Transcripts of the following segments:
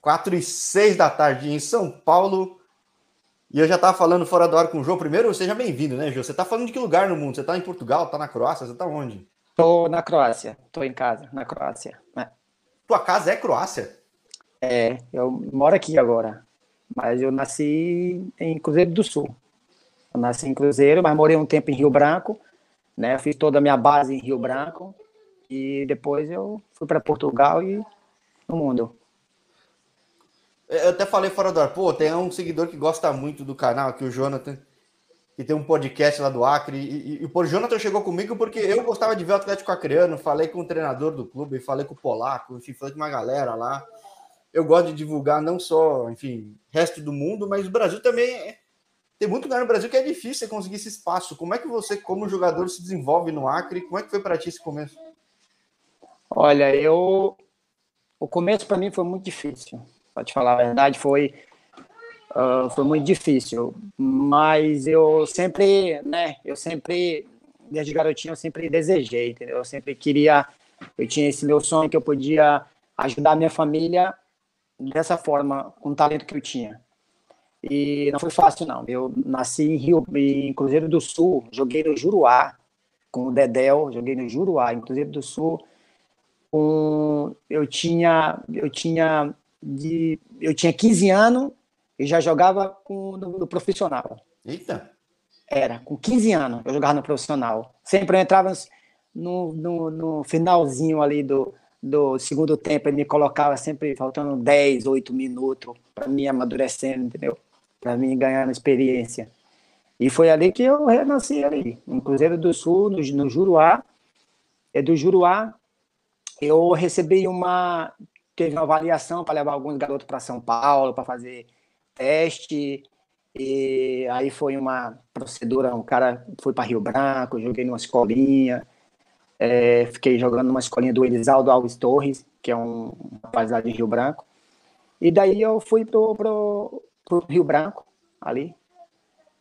4 e 6 da tarde em São Paulo. E eu já estava falando fora do ar com o João. Primeiro, seja bem-vindo, né, João? Você está falando de que lugar no mundo? Você está em Portugal, está na Croácia, você está onde? Estou na Croácia, estou em casa, na Croácia. Né? Tua casa é Croácia? É, eu moro aqui agora, mas eu nasci em Cruzeiro do Sul. Eu nasci em Cruzeiro, mas morei um tempo em Rio Branco, né? Fiz toda a minha base em Rio Branco e depois eu fui para Portugal e no mundo. Eu até falei fora do ar, pô, tem um seguidor que gosta muito do canal, aqui o Jonathan, que tem um podcast lá do Acre, e, e, e o Jonathan chegou comigo porque eu gostava de ver o Atlético Acreano, falei com o treinador do clube, falei com o Polaco, enfim, falei com uma galera lá. Eu gosto de divulgar não só, enfim, resto do mundo, mas o Brasil também é... tem muito lugar no Brasil que é difícil você conseguir esse espaço. Como é que você, como jogador, se desenvolve no Acre? Como é que foi para ti esse começo? Olha, eu o começo para mim foi muito difícil para te falar a verdade, foi, uh, foi muito difícil. Mas eu sempre, né, eu sempre, desde garotinho, eu sempre desejei, entendeu? Eu sempre queria, eu tinha esse meu sonho que eu podia ajudar a minha família dessa forma, com o talento que eu tinha. E não foi fácil, não. Eu nasci em Rio, em Cruzeiro do Sul, joguei no Juruá, com o Dedel, joguei no Juruá, em Cruzeiro do Sul. Com, eu tinha, eu tinha de. Eu tinha 15 anos e já jogava com, no, no, profissional. Eita! Era, com 15 anos eu jogava no profissional. Sempre eu entrava no, no, no finalzinho ali do, do segundo tempo, ele me colocava sempre faltando 10, 8 minutos para mim amadurecendo, entendeu? Para mim ganhando experiência. E foi ali que eu renasci ali, no Cruzeiro do Sul, no, no Juruá. É do Juruá, eu recebi uma teve uma avaliação para levar alguns garotos para São Paulo para fazer teste. E aí foi uma procedura, um cara foi para Rio Branco, joguei numa escolinha, é, fiquei jogando numa escolinha do Elisaldo Alves Torres, que é um rapaz lá de Rio Branco. E daí eu fui pro, pro, pro Rio Branco, ali.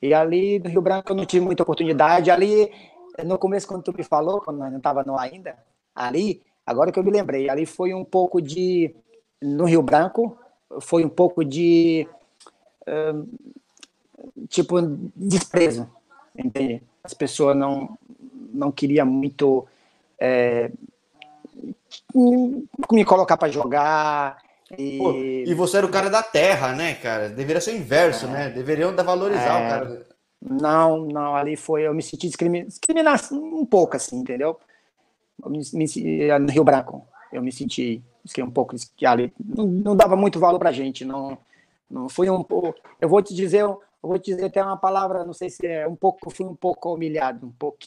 E ali do Rio Branco eu não tive muita oportunidade. Ali, no começo, quando tu me falou, quando nós não estava no ainda, ali Agora que eu me lembrei, ali foi um pouco de. No Rio Branco, foi um pouco de. Uh, tipo, desprezo, entende? As pessoas não, não queriam muito. É, me colocar para jogar. E... Pô, e você era o cara da terra, né, cara? Deveria ser o inverso, é. né? Deveriam valorizar é. o cara. Não, não, ali foi. Eu me senti discriminado um pouco, assim, entendeu? Me, me, no Rio Branco. Eu me senti, fiquei um pouco ali. Não, não dava muito valor para gente. Não, não foi um pouco. Eu vou te dizer, eu vou te dizer até uma palavra, não sei se é um pouco, fui um pouco humilhado, um pouco,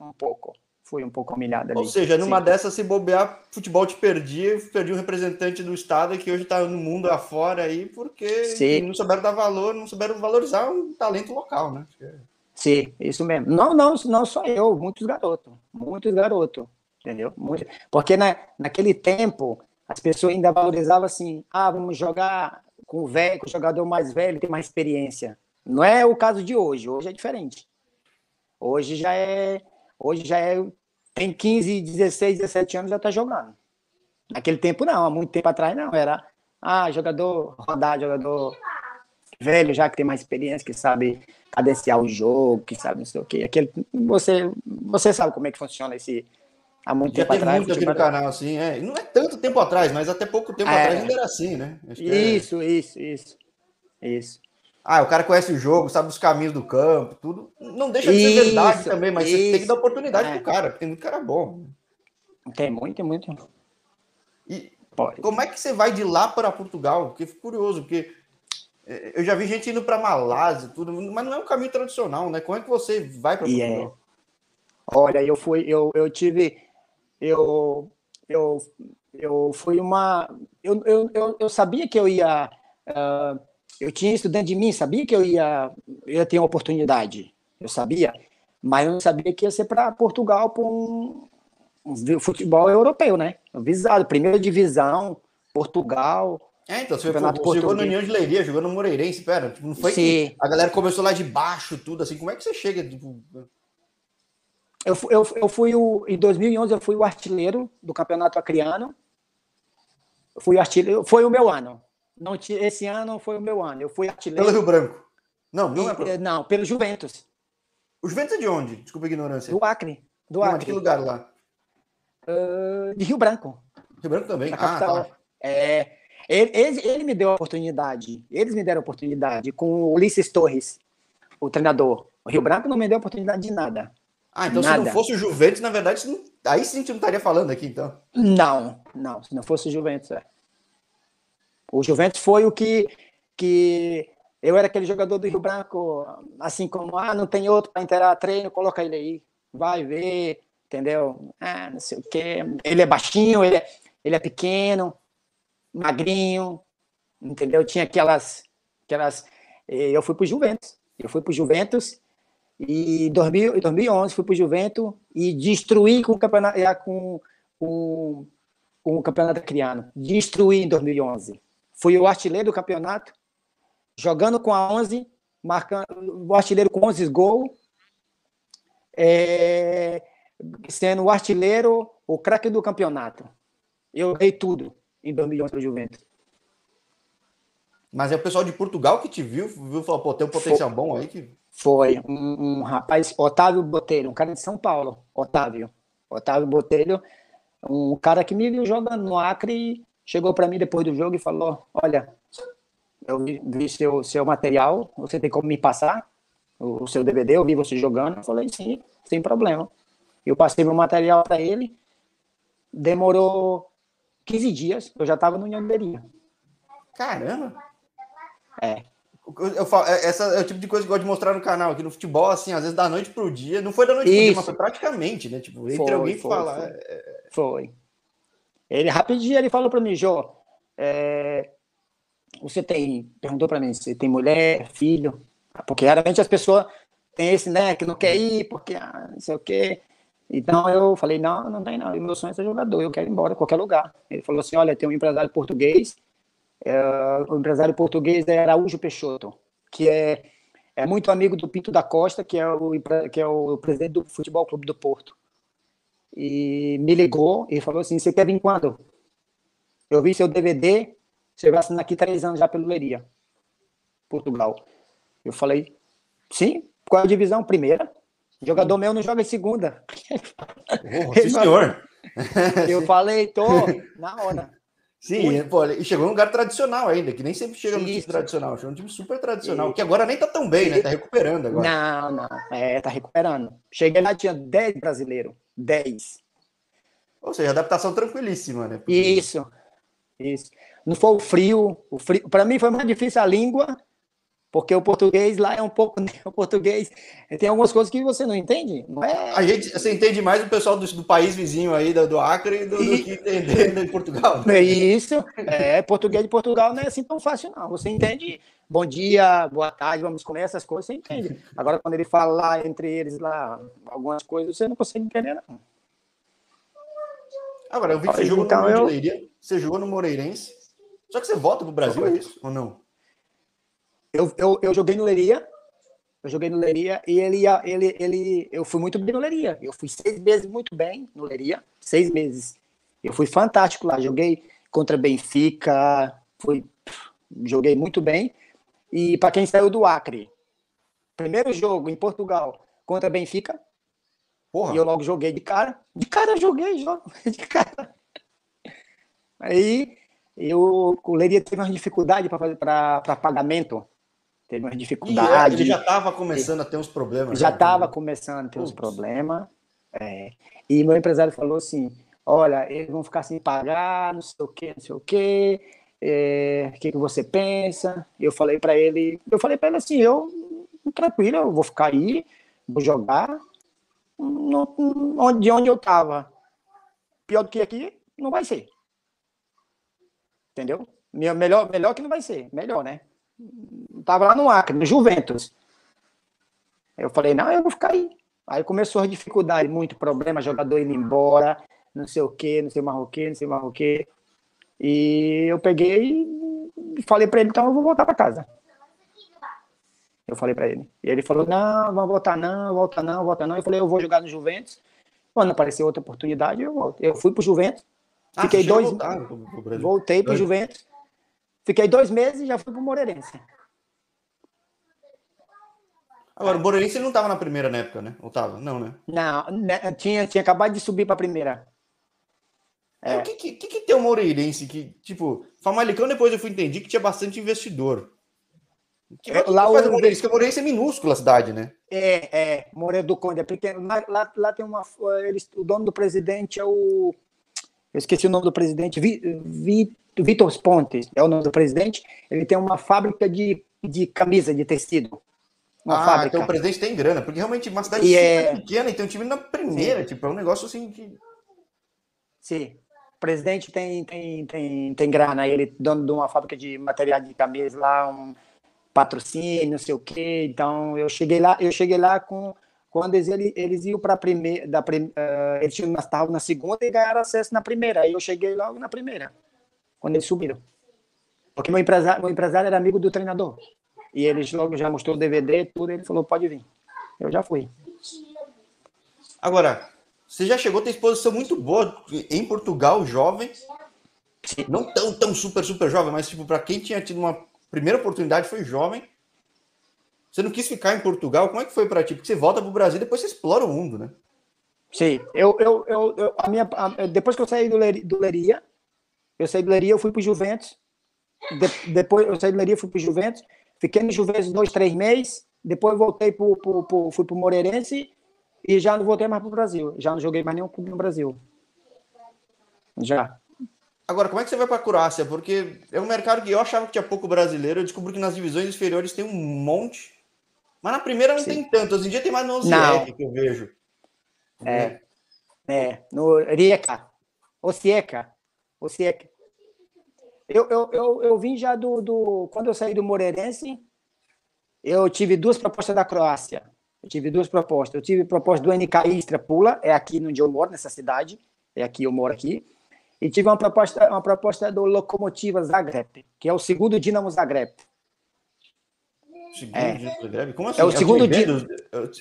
um pouco. Fui um pouco humilhado ali. Ou seja, numa Sim. dessas, se bobear, futebol te perdia, perdi um representante do estado que hoje está no mundo afora aí, porque não souberam dar valor, não souberam valorizar um talento local, né? Sim, isso mesmo. Não, não, não só eu, muitos garotos, muitos garotos entendeu? Porque na, naquele tempo as pessoas ainda valorizavam assim, ah, vamos jogar com o velho, com o jogador mais velho, tem mais experiência. Não é o caso de hoje, hoje é diferente. Hoje já é, hoje já é, tem 15, 16, 17 anos já tá jogando. Naquele tempo não, há muito tempo atrás não, era, ah, jogador rodar, jogador velho já que tem mais experiência, que sabe cadenciar o jogo, que sabe não sei o quê. Aquele, você, você sabe como é que funciona esse, há muito Já tempo atrás. muito aqui no canal, assim, é. Não é tanto tempo atrás, mas até pouco tempo é. atrás ainda era assim, né? isso, é... isso, isso, isso. Ah, o cara conhece o jogo, sabe os caminhos do campo, tudo. Não deixa de ser isso, verdade também, mas isso. você tem que dar oportunidade é. pro cara, porque tem muito cara bom. Tem muito, tem muito. E Pode. como é que você vai de lá para Portugal? Porque fico curioso, porque é, eu já vi gente indo para Malásia, tudo, mas não é um caminho tradicional, né? Como é que você vai para Portugal? Olha, eu fui, eu, eu tive eu, eu, eu fui uma. Eu, eu, eu, sabia que eu ia. Uh, eu tinha isso dentro de mim, sabia que eu ia, eu ia ter uma oportunidade. Eu sabia, mas eu não sabia que ia ser para Portugal para um, um, futebol europeu, né? Visado, primeira divisão, Portugal. É, então, você, foi, chegou no União de Leiria, jogou no Moreirense, pera, tipo, não foi Sim. a galera começou lá de baixo, tudo assim, como é que você chega, tipo... Eu, eu, eu fui o, em 2011 eu fui o artilheiro do campeonato acriano. Eu fui artilheiro, foi o meu ano. Não, esse ano foi o meu ano. Eu fui artilheiro. Pelo Rio Branco. Não, não é pro... Não, pelo Juventus. O Juventus é de onde? Desculpa a ignorância. Do Acre. Do não, Acre. de que lugar lá? Uh, de Rio Branco. Rio Branco também. Ah, tá. É, ele, ele, ele, me deu a oportunidade. Eles me deram a oportunidade com o Ulisses Torres, o treinador. O Rio Branco não me deu a oportunidade de nada. Ah, então nada. se não fosse o Juventus, na verdade, não... aí sim a gente não estaria falando aqui, então. Não, não. Se não fosse o Juventus, é. O Juventus foi o que, que eu era aquele jogador do Rio Branco, assim como, ah, não tem outro para inteirar treino, coloca ele aí, vai ver, entendeu? Ah, não sei o quê. Ele é baixinho, ele é, ele é pequeno, magrinho, entendeu? Tinha aquelas, aquelas. Eh, eu fui para o Juventus, eu fui para o Juventus e em 2011 fui para o Juventus e destruí com o campeonato, com, com, com o campeonato criano, destruí em 2011. Fui o artilheiro do campeonato, jogando com a 11, marcando o artilheiro com 11 gols, é, sendo o artilheiro, o craque do campeonato. Eu ganhei tudo em 2011 para o Juventus. Mas é o pessoal de Portugal que te viu, viu falou, pô, tem um potencial Foi. bom aí que. Foi um, um, rapaz, Otávio Botelho, um cara de São Paulo, Otávio. Otávio Botelho, um cara que me viu jogando no Acre chegou para mim depois do jogo e falou: Olha, eu vi, seu, seu material, você tem como me passar o, o seu DVD? Eu vi você jogando. Eu falei: Sim, sem problema. Eu passei meu material para ele, demorou 15 dias, eu já estava no Nhanderia. Caramba! É. Eu falo, é, essa é o tipo de coisa que eu gosto de mostrar no canal, aqui no futebol, assim, às vezes da noite pro dia, não foi da noite Isso. pro dia, mas foi praticamente, né? Tipo, entre foi, alguém foi, falar. Foi. É... foi. Ele rapidinho ele falou para mim, Jô, é, você tem, perguntou para mim, você tem mulher, filho? Porque realmente as pessoas têm esse, né, que não quer ir, porque ah, não sei o quê. Então eu falei, não, não tem não, meu sonho é ser jogador, eu quero ir embora a qualquer lugar. Ele falou assim, olha, tem um empresário português, é, o empresário português é Araújo Peixoto, que é, é muito amigo do Pinto da Costa, que é o, que é o presidente do Futebol Clube do Porto e me ligou e falou assim: Você quer vir quando? Eu vi seu DVD, você vai assinar aqui três anos já pelo Leiria, Portugal. Eu falei: Sim, qual é a divisão? Primeira. jogador meu não joga em segunda. Oh, sim, senhor. Eu falei: Tô, na hora. Sim, pô, e chegou um lugar tradicional ainda, que nem sempre chega no time tradicional. Chegou um time super tradicional, Isso. que agora nem tá tão bem, né? Tá recuperando agora. Não, não. É, tá recuperando. Cheguei lá, tinha 10 brasileiros. 10. Ou seja, adaptação tranquilíssima, né? Porque... Isso, isso. Não foi o frio, o frio. Para mim foi mais difícil a língua, porque o português lá é um pouco. O português tem algumas coisas que você não entende. Não é... A gente, você entende mais o pessoal do, do país vizinho aí, do, do Acre, do, e... do que entender em Portugal. É isso. É, português de Portugal não é assim tão fácil, não. Você entende bom dia, boa tarde, vamos comer essas coisas, você entende. Agora, quando ele fala lá entre eles lá algumas coisas, você não consegue entender, não. Agora, eu vi que você jogou então, no eu... Leiria, você jogou no Moreirense, só que você volta pro Brasil, é isso ou não? Eu, eu, eu joguei no Leiria, eu joguei no Leiria e ele, ele, ele, eu fui muito bem no Leiria. Eu fui seis meses muito bem no Leiria, seis meses. Eu fui fantástico lá, joguei contra Benfica, fui, joguei muito bem. E para quem saiu do Acre, primeiro jogo em Portugal contra Benfica, Porra. e eu logo joguei de cara. De cara joguei, jogo, de cara. Aí eu, o Leiria teve uma dificuldade para pagamento. Teve uma dificuldade. E ele já estava começando a ter uns problemas. Já estava né? começando a ter Putz. uns problemas. É. E meu empresário falou assim: olha, eles vão ficar sem pagar, não sei o quê, não sei o quê é, o que, que você pensa? Eu falei para ele, eu falei para ele assim, eu tranquilo, eu vou ficar aí, vou jogar onde, de onde eu tava. Pior do que aqui, não vai ser. Entendeu? Melhor, melhor que não vai ser, melhor, né? Tava lá no Acre, no Juventus. Eu falei, não, eu vou ficar aí. Aí começou a dificuldade, muito problema, jogador indo embora, não sei o que, não sei mais o que, não sei mais o que. E eu peguei e falei para ele, então eu vou voltar para casa. Eu falei para ele. E ele falou, não, vamos voltar não, volta não, volta não. Eu falei, eu vou jogar no Juventus. Quando apareceu outra oportunidade, eu volto. Eu fui pro Juventus, ah, fiquei dois... Voltar, voltei pro Juventus. Fiquei dois meses e já fui pro Moreirense. Agora, o Moreirense não estava na primeira na época, né? Ou tava? Não, né? Não, né, tinha, tinha acabado de subir para a primeira. É. O que, que, que, tem o Moreirense que, tipo, Famalicão depois eu fui entender que tinha bastante investidor. Que, é, lá que o Moreirense, que o Moreirense é minúscula a cidade, né? É, é, Moreira do Conde é pequeno. Lá, lá, lá tem uma. Eles, o dono do presidente é o. Eu esqueci o nome do presidente, Vitor Pontes, é o nome do presidente. Ele tem uma fábrica de, de camisa, de tecido. Uma ah, fábrica. então o presidente tem grana, porque realmente uma cidade e é... pequena e tem um time na primeira, Sim. tipo, é um negócio assim que. Sim. O presidente tem, tem, tem, tem grana, ele dono de uma fábrica de material de camisa lá, um patrocínio, não sei o quê. Então eu cheguei lá, eu cheguei lá com quando eles, eles iam para a primeira, da, uh, eles tinham estavam na segunda e ganharam acesso na primeira. Aí eu cheguei logo na primeira, quando eles subiram. Porque meu empresário, meu empresário era amigo do treinador. E eles logo já mostrou o DVD, tudo, ele falou, pode vir. Eu já fui. Agora, você já chegou a ter exposição muito boa em Portugal, jovem. Não tão, tão super, super jovem, mas tipo, para quem tinha tido uma primeira oportunidade foi jovem. Você não quis ficar em Portugal? Como é que foi para ti? Porque você volta para o Brasil e depois você explora o mundo, né? Sim, eu, eu, eu, eu a minha, a, depois que eu saí do, Leria, do Leria, eu saí do Leria, eu fui para o Juventus. De, depois eu saí do Leria, fui para o Juventus. Fiquei no Juventus dois, três meses. Depois voltei pro, pro, pro, fui para o Moreirense e já não voltei mais para o Brasil. Já não joguei mais nenhum clube no Brasil. Já. Agora, como é que você vai para a Croácia? Porque é um mercado que eu achava que tinha pouco brasileiro. Eu descobri que nas divisões inferiores tem um monte. Mas na primeira não Sim. tem tanto. Hoje em dia tem mais no Osijek que eu vejo. É. É. No Rijeka. Osijeka. Osijeka. Eu, eu, eu, eu vim já do, do. Quando eu saí do Moreirense, eu tive duas propostas da Croácia. Eu tive duas propostas. Eu tive proposta do NK Istra Pula, é aqui onde eu moro, nessa cidade. É aqui, eu moro aqui. E tive uma proposta, uma proposta do Lokomotiva Zagreb, que é o segundo Dinamo Zagreb. Segundo é. Zagreb? Como assim? É o segundo Dinamo.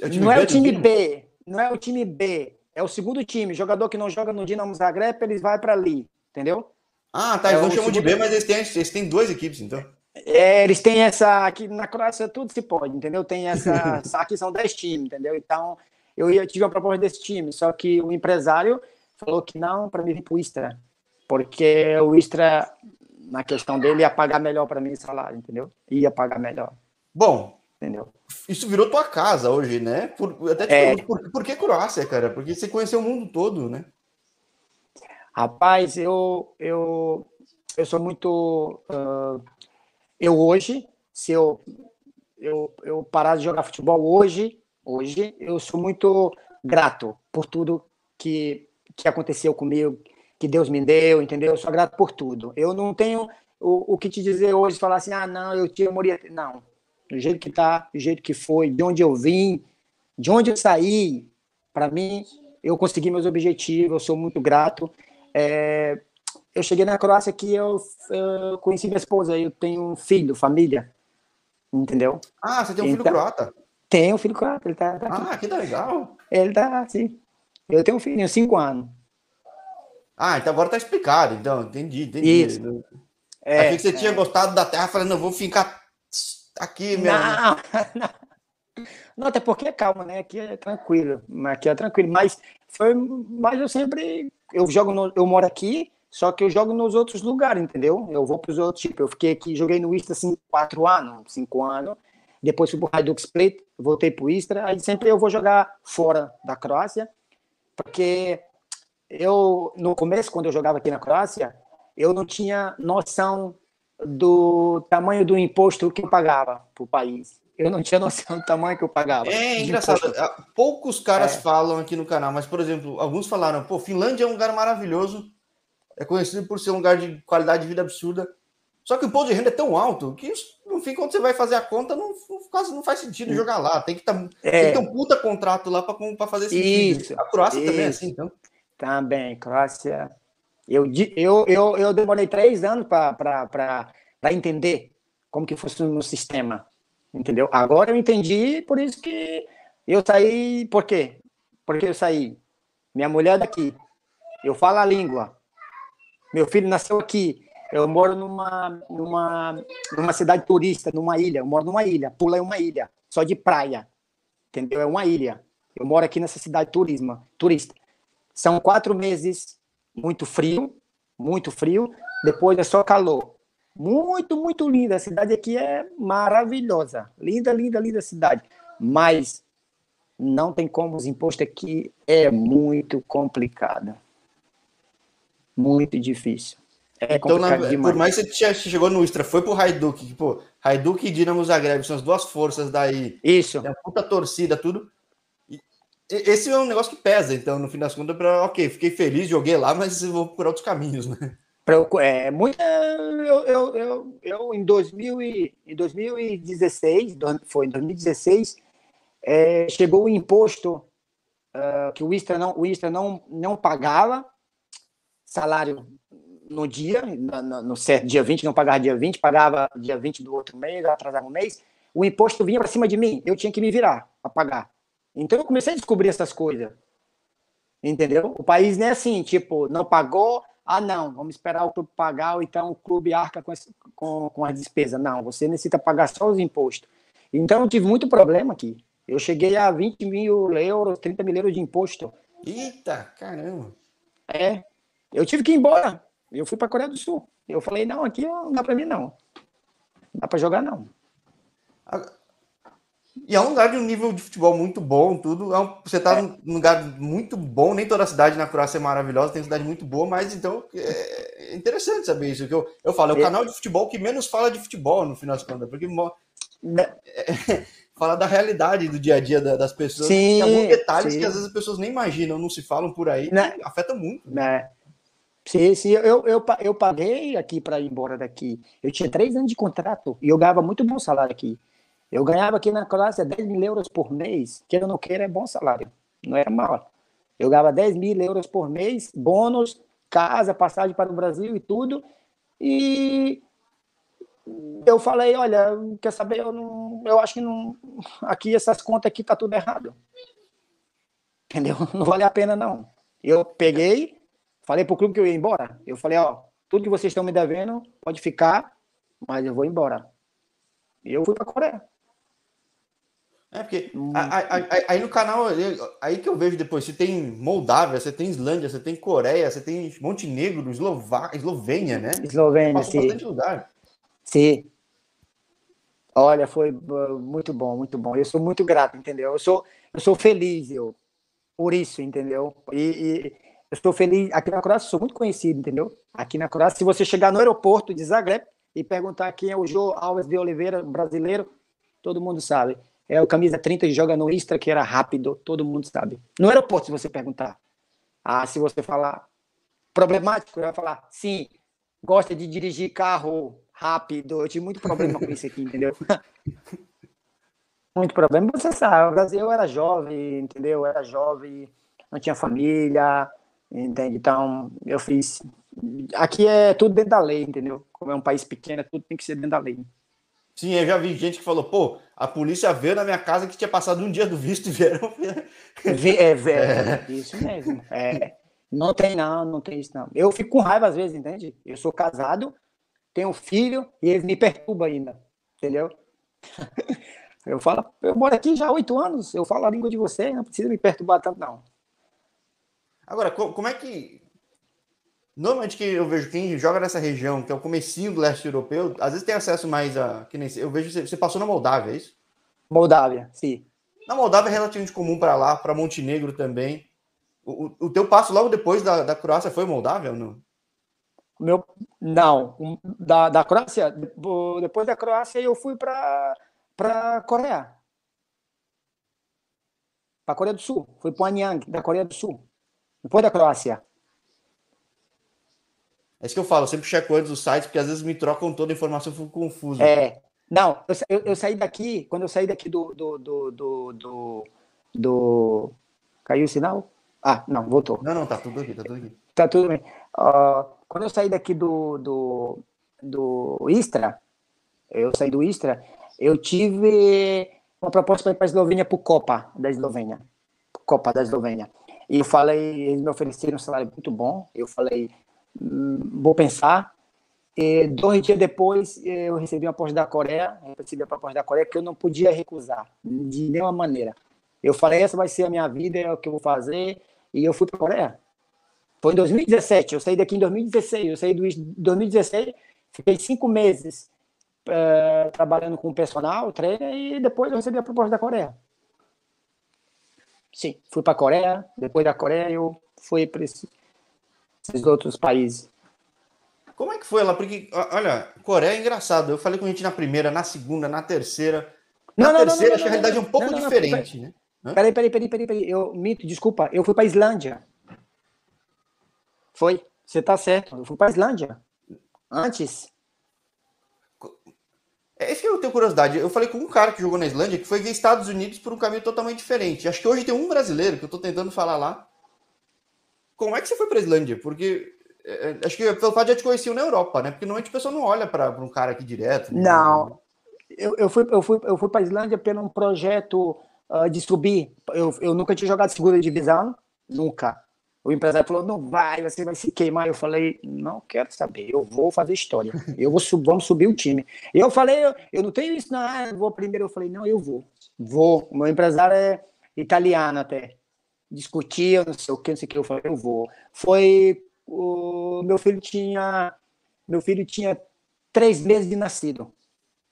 É não é o time B, não é o time B, é o segundo time. Jogador que não joga no Dinamo Zagreb, eles vai para ali, entendeu? Ah, tá. Eles é não chamam de B, mas eles têm, eles têm duas equipes, então. É, eles têm essa. Aqui na Croácia tudo se pode, entendeu? Tem essa. aqui são 10 times, entendeu? Então, eu, eu tive a proposta desse time, só que o empresário falou que não para mim vir para o Istra, porque o Istra, na questão dele, ia pagar melhor para mim o salário, entendeu? Ia pagar melhor. Bom, entendeu? Isso virou tua casa hoje, né? Por, até te é... por, por que Croácia, cara? Porque você conheceu o mundo todo, né? Rapaz, eu, eu, eu sou muito. Uh, eu hoje, se eu, eu, eu parar de jogar futebol hoje, hoje, eu sou muito grato por tudo que, que aconteceu comigo, que Deus me deu, entendeu? Eu sou grato por tudo. Eu não tenho o, o que te dizer hoje, falar assim, ah, não, eu tinha moria. Não. Do jeito que tá, do jeito que foi, de onde eu vim, de onde eu saí, para mim, eu consegui meus objetivos, eu sou muito grato. É, eu cheguei na Croácia que eu, eu, conheci minha esposa, eu tenho um filho, família, entendeu? Ah, você tem um filho então, croata? Tenho um filho croata, ele tá, tá Ah, que legal. Ele tá, sim. Eu tenho um filho, cinco anos. Ah, então agora tá explicado, então, entendi, entendi. Isso. É, Achei que você é. tinha gostado da terra, falando, não, vou ficar aqui mesmo. Não, não. Não, até porque é calma, né? Aqui é tranquilo, aqui é tranquilo. Mas foi, mas eu sempre eu jogo, no, eu moro aqui, só que eu jogo nos outros lugares, entendeu? Eu vou para os outros, tipo, eu fiquei aqui, joguei no Istra assim, quatro anos, cinco anos, depois fui para o Hajduk Split, voltei para o Istra, aí sempre eu vou jogar fora da Croácia, porque eu, no começo, quando eu jogava aqui na Croácia, eu não tinha noção do tamanho do imposto que eu pagava para o país. Eu não tinha noção do tamanho que eu pagava. É engraçado. Imposto. Poucos caras é. falam aqui no canal, mas, por exemplo, alguns falaram: pô, Finlândia é um lugar maravilhoso, é conhecido por ser um lugar de qualidade de vida absurda. Só que o imposto de renda é tão alto que, no fim, quando você vai fazer a conta, não, quase não faz sentido jogar lá. Tem que, tá, é. tem que ter um puta contrato lá para fazer sentido. Isso, a Croácia isso. também é assim, então. Também, Croácia. Eu, eu, eu, eu demorei três anos para entender como que funciona o sistema entendeu? Agora eu entendi, por isso que eu saí, por quê? Porque eu saí. Minha mulher é daqui, eu falo a língua, meu filho nasceu aqui, Eu moro numa, numa, numa cidade turista, numa ilha. Eu moro numa ilha. Pula é uma ilha, só de praia. Entendeu? É uma ilha. Eu moro aqui nessa cidade turismo, turista. São quatro meses muito frio, muito frio. Depois é só calor. Muito, muito linda. A cidade aqui é maravilhosa. Linda, linda, linda cidade. Mas não tem como, os impostos aqui é muito complicado. Muito difícil. É então, na, por mais que você chegou no Istra, foi pro Hajduk, tipo, Hajduk e Dinamo Zagreb são as duas forças daí. Isso. Tem a puta torcida, tudo. E, esse é um negócio que pesa, então, no fim das contas, para ok, fiquei feliz, joguei lá, mas vou por outros caminhos, né? É, muito, eu, eu, eu, eu, em, 2000 e, em 2016, foi em 2016, é, chegou o imposto uh, que o Istra não, o Istra não, não pagava salário no dia, no, no, certo dia 20, não pagava dia 20, pagava dia 20 do outro mês, atrasava um mês, o imposto vinha para cima de mim, eu tinha que me virar para pagar. Então eu comecei a descobrir essas coisas. Entendeu? O país não é assim, tipo, não pagou, ah, não, vamos esperar o clube pagar, ou então o clube arca com, esse, com, com as despesas. Não, você necessita pagar só os impostos. Então, eu tive muito problema aqui. Eu cheguei a 20 mil euros, 30 mil euros de imposto. Eita, caramba! É, eu tive que ir embora. Eu fui para a Coreia do Sul. Eu falei, não, aqui não dá para mim, não. Não dá para jogar, não. E é um lugar de um nível de futebol muito bom, tudo. É um, você está é. num lugar muito bom, nem toda a cidade na Croácia é maravilhosa, tem cidade muito boa, mas então é, é interessante saber isso. Que eu, eu falo, é o é. canal de futebol que menos fala de futebol, no final das contas, porque é, fala da realidade do dia a dia das pessoas. Sim, tem alguns detalhes sim. que às vezes as pessoas nem imaginam, não se falam por aí, né? afeta muito. Né? Sim, sim, eu, eu, eu paguei aqui para ir embora daqui. Eu tinha três anos de contrato e eu ganhava muito bom salário aqui. Eu ganhava aqui na Croácia 10 mil euros por mês, que eu não quero é bom salário, não era mal. Eu ganhava 10 mil euros por mês, bônus, casa, passagem para o Brasil e tudo. E eu falei, olha, quer saber, eu, não, eu acho que não, aqui essas contas aqui tá tudo errado. Entendeu? Não vale a pena não. Eu peguei, falei pro clube que eu ia embora. Eu falei, ó, tudo que vocês estão me devendo pode ficar, mas eu vou embora. E eu fui para Coreia. É, porque hum. aí no canal, aí que eu vejo depois, você tem Moldávia, você tem Islândia, você tem Coreia, você tem Montenegro, Eslová... Eslovênia, né? Eslovênia, sim. bastante lugar. Sim. Olha, foi muito bom, muito bom. Eu sou muito grato, entendeu? Eu sou, eu sou feliz, eu, por isso, entendeu? E, e eu estou feliz. Aqui na Croácia, sou muito conhecido, entendeu? Aqui na Croácia, se você chegar no aeroporto de Zagreb e perguntar quem é o Jô Alves de Oliveira, brasileiro, todo mundo sabe. É o camisa 30 que joga no Istra, que era rápido, todo mundo sabe. No aeroporto, se você perguntar. Ah, se você falar problemático, eu vai falar, sim, gosta de dirigir carro rápido. Eu tive muito problema com isso aqui, entendeu? muito problema. Você sabe, Brasil era jovem, entendeu? Eu era jovem, não tinha família, entende? Então, eu fiz. Aqui é tudo dentro da lei, entendeu? Como é um país pequeno, tudo tem que ser dentro da lei. Sim, eu já vi gente que falou, pô, a polícia veio na minha casa que tinha passado um dia do visto e vieram. É, é, é, isso mesmo. É, não tem, não, não tem isso, não. Eu fico com raiva às vezes, entende? Eu sou casado, tenho um filho e eles me perturbam ainda, entendeu? Eu falo, eu moro aqui já há oito anos, eu falo a língua de você, não precisa me perturbar tanto, não. Agora, como é que Normalmente que eu vejo quem joga nessa região, que é o comecinho do leste europeu, às vezes tem acesso mais a. Que nem, eu vejo você passou na Moldávia, é isso? Moldávia, sim. Na Moldávia é relativamente comum para lá, para Montenegro também. O, o, teu passo logo depois da, da Croácia foi Moldávia ou não? Meu, não, da, da Croácia, depois da Croácia eu fui para para Coreia. Para Coreia do Sul, fui para Anyang, da Coreia do Sul. Depois da Croácia. É isso que eu falo, eu sempre checo antes o site, porque às vezes me trocam toda a informação, eu fico confuso. É. Não, eu, eu, saí daqui, quando eu saí daqui do, do, do, do, do, do... Caiu o sinal? Ah, não, voltou. Não, não, tá tudo aqui, tá tudo aqui. Tá tudo bem. Uh, quando eu saí daqui do, do, do Istra, eu saí do Istra, eu tive uma proposta para ir para a Eslovênia para o Copa da Eslovênia. Copa da Eslovênia. E eu falei, eles me ofereceram um salário muito bom. Eu falei, vou pensar. E dois dias depois, eu recebi uma proposta da Coreia, recebi a proposta da Coreia que eu não podia recusar, de nenhuma maneira. Eu falei, essa vai ser a minha vida, é o que eu vou fazer, e eu fui para a Coreia. Foi em 2017, eu saí daqui em 2016, eu saí do 2016, fiquei cinco meses uh, trabalhando com personal, treino, e depois eu recebi a proposta da Coreia. Sim, fui para a Coreia, depois da Coreia eu fui para esses outros países. Como é que foi lá? Porque, olha, Coreia é engraçado. Eu falei com a gente na primeira, na segunda, na terceira. Na não, terceira, não, não, acho que a realidade é um pouco diferente, né? Peraí, peraí, peraí, peraí, peraí. Eu minto, desculpa. Eu fui para Islândia. Foi. Você tá certo. Eu fui para Islândia. Antes. É isso que eu tenho curiosidade. Eu falei com um cara que jogou na Islândia que foi ver Estados Unidos por um caminho totalmente diferente. Acho que hoje tem um brasileiro que eu tô tentando falar lá. Como é que você foi para Islândia? Porque é, é, acho que pelo fato de já te conheciam na Europa, né? Porque normalmente a pessoa não olha para um cara aqui direto. Né? Não. Eu, eu fui, eu fui, eu fui para a Islândia pelo um projeto uh, de subir. Eu, eu nunca tinha jogado segunda divisão, nunca. O empresário falou: não vai, você vai se queimar. Eu falei: não quero saber, eu vou fazer história. Eu vou sub, vamos subir o time. Eu falei: eu, eu não tenho isso, não, ah, vou primeiro. Eu falei: não, eu vou. Vou. O meu empresário é italiano até. Discutia, não sei o que, não sei o que. Eu falei: eu vou. Foi o meu filho tinha meu filho tinha três meses de nascido.